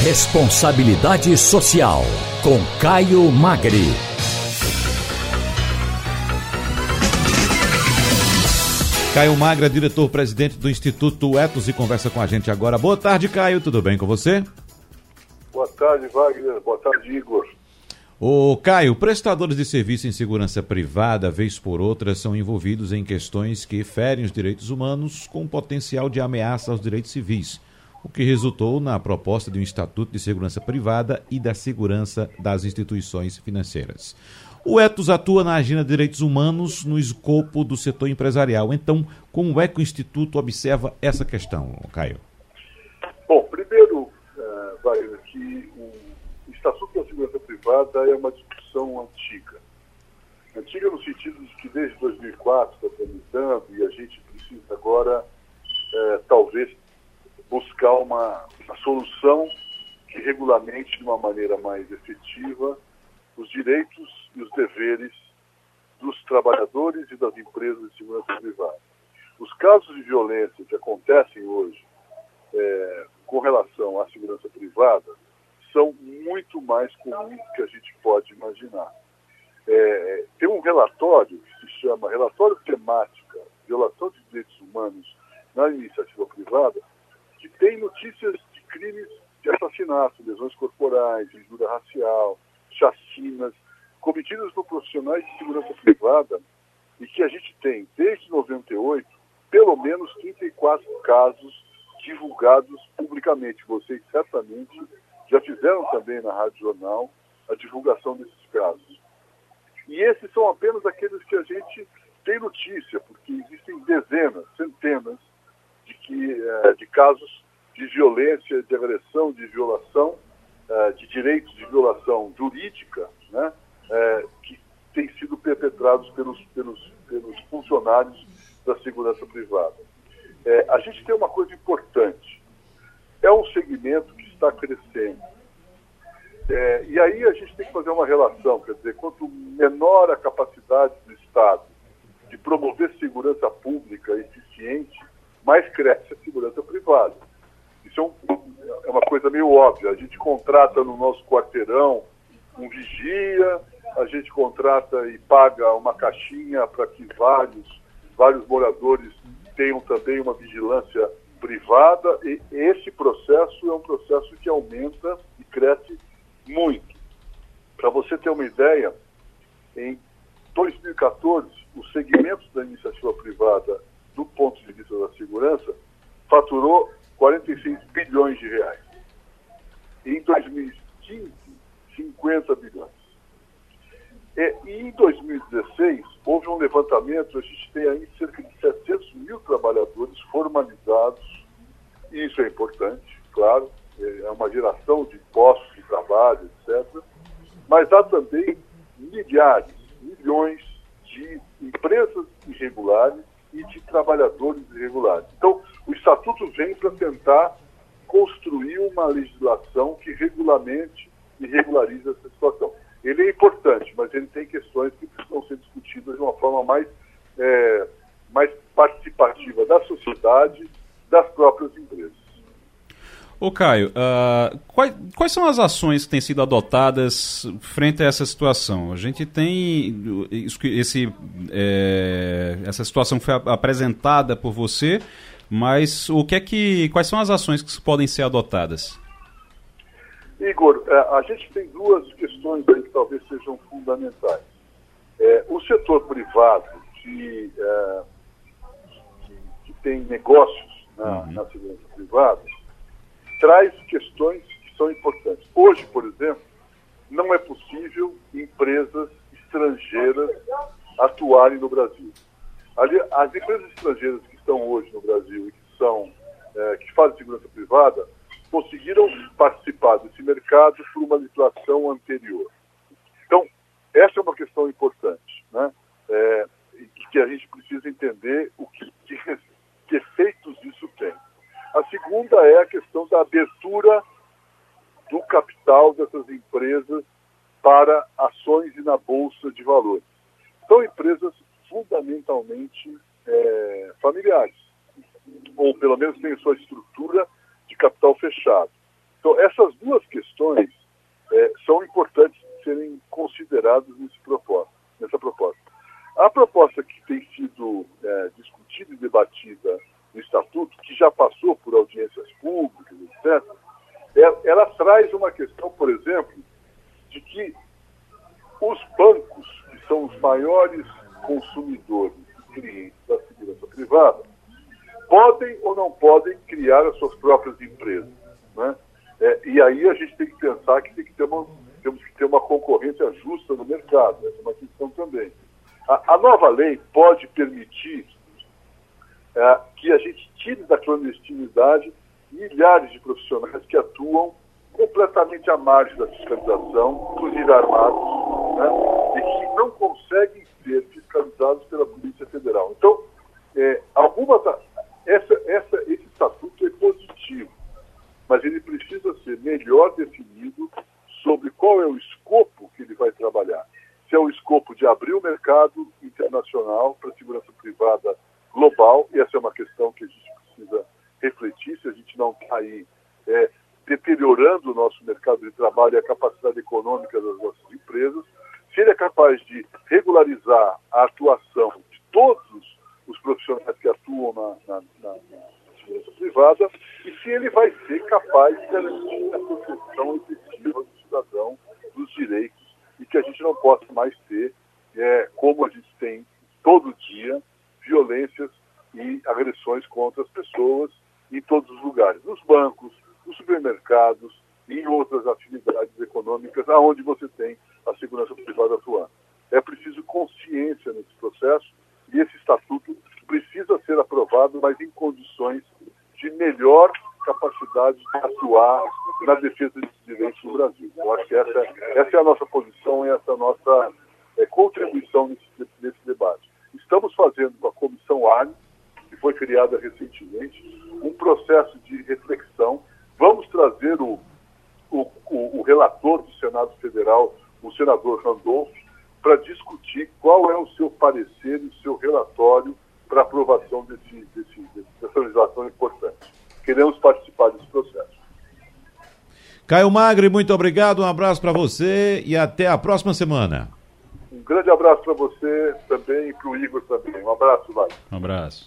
Responsabilidade Social, com Caio Magri. Caio Magra, diretor-presidente do Instituto Etos, e conversa com a gente agora. Boa tarde, Caio, tudo bem com você? Boa tarde, Wagner. Boa tarde, Igor. Ô, Caio, prestadores de serviço em segurança privada, vez por outra, são envolvidos em questões que ferem os direitos humanos com potencial de ameaça aos direitos civis, o que resultou na proposta de um Estatuto de Segurança Privada e da Segurança das Instituições Financeiras. O Etos atua na agenda de direitos humanos no escopo do setor empresarial. Então, como é que o Instituto observa essa questão, Caio? Bom, primeiro, uh, Wagner, que o Estatuto da Segurança Privada é uma discussão antiga. Antiga no sentido de que desde 2004 está tramitando e a gente precisa agora, uh, talvez, buscar uma, uma solução que regulamente de uma maneira mais efetiva os direitos e os deveres dos trabalhadores e das empresas de segurança privada. Os casos de violência que acontecem hoje é, com relação à segurança privada são muito mais comuns do que a gente pode imaginar. É, tem um relatório que se chama Relatório Temática Violação de Direitos Humanos na Iniciativa Privada, tem notícias de crimes de assassinato, lesões corporais, injúria racial, chacinas cometidas por profissionais de segurança privada e que a gente tem, desde 98, pelo menos 34 casos divulgados publicamente. Vocês certamente já fizeram também na Rádio Jornal a divulgação desses casos. E esses são apenas aqueles que a gente tem notícia, porque existem dezenas, centenas de, que, eh, de casos de violência, de agressão, de violação uh, de direitos de violação jurídica, né, uh, que têm sido perpetrados pelos, pelos, pelos funcionários da segurança privada. Uh, a gente tem uma coisa importante, é um segmento que está crescendo. e aí a gente tem que fazer uma relação, quer dizer, quanto menor a capacidade do Estado de promover segurança pública eficiente, mais cresce a segurança privada. Isso é um, é uma óbvia. A gente contrata no nosso quarteirão um vigia, a gente contrata e paga uma caixinha para que vários, vários moradores tenham também uma vigilância privada e esse processo é um processo que aumenta e cresce muito. Para você ter uma ideia, em 2014, o segmento da iniciativa privada, do ponto de vista da segurança, faturou 46 bilhões de reais. Em 2015, 50 bilhões. E, e, em 2016, houve um levantamento, a gente tem aí cerca de 700 mil trabalhadores formalizados, e isso é importante, claro, é uma geração de postos de trabalho, etc. Mas há também milhares, milhões de empresas irregulares e de trabalhadores irregulares. Então, o Estatuto vem para tentar construir uma legislação que regulamente e regularize essa situação. Ele é importante, mas ele tem questões que precisam ser discutidas de uma forma mais, é, mais participativa da sociedade, das próprias empresas. Ô Caio, uh, quais, quais, são as ações que têm sido adotadas frente a essa situação? A gente tem esse, é, essa situação foi apresentada por você, mas o que é que, quais são as ações que podem ser adotadas? Igor, é, a gente tem duas questões aí que talvez sejam fundamentais. É, o setor privado que, é, que, que tem negócios na, uhum. na segurança privada traz questões que são importantes. Hoje, por exemplo, não é possível empresas estrangeiras atuarem no Brasil. As empresas estrangeiras que estão hoje no Brasil e que são é, que fazem segurança privada conseguiram participar desse mercado por uma legislação anterior. Então, essa é uma questão importante, né? É, que a gente precisa entender o que, que, que efeitos isso tem. A segunda é a questão da abertura do capital dessas empresas para ações e na bolsa de valores. São empresas fundamentalmente é, familiares, ou pelo menos têm sua estrutura de capital fechado. Então, essas duas questões é, são importantes serem consideradas nesse proposta, nessa proposta. A proposta que tem sido é, discutida e debatida no Estatuto, que já passou por audiências públicas, etc., é, ela traz uma questão, por exemplo, de que os bancos, que são os maiores consumidores e clientes da segurança privada, podem ou não podem criar as suas próprias empresas. Né? É, e aí a gente tem que pensar que, tem que ter uma, temos que ter uma concorrência justa no mercado. Essa é uma questão também. A, a nova lei pode permitir é, que a gente tire da clandestinidade milhares de profissionais que atuam completamente à margem da fiscalização, inclusive armados, né, e que não conseguem ser fiscalizados pela Polícia Federal. Então, é, algumas, essa, essa, esse estatuto é positivo, mas ele precisa ser melhor definido sobre qual é o escopo que ele vai trabalhar. Se é o escopo de abrir o mercado internacional para a segurança privada global, e essa é uma questão que a gente precisa refletir, se a gente não está aí é, deteriorando o nosso mercado de trabalho e a capacidade econômica das nossas empresas, se ele é capaz de regularizar a atuação de todos os profissionais que atuam na, na, na, na segurança privada e se ele vai ser capaz de garantir a proteção efetiva do cidadão, dos direitos, e que a gente não possa mais ter, é, como a gente tem todo dia, violências e agressões contra as pessoas em todos os lugares, nos bancos, nos supermercados e em outras atividades econômicas, aonde você tem a segurança privada atuando. É preciso consciência nesse processo e esse estatuto precisa ser aprovado, mas em condições de melhor capacidade de atuar na defesa dos direitos no Brasil. Eu acho que essa, essa é a nossa posição e essa é a nossa é, contribuição nesse, nesse debate. Estamos fazendo com a Comissão ANI, que foi criada recentemente, um processo de reflexão. Vamos trazer o, o, o, o relator do Senado Federal, o senador Randolph, para discutir qual é o seu parecer e o seu relatório para aprovação desse, desse, dessa legislação importante. Queremos participar desse processo. Caio Magri, muito obrigado, um abraço para você e até a próxima semana. Um grande abraço para você também e para o Igor também. Um abraço, vai. Um abraço.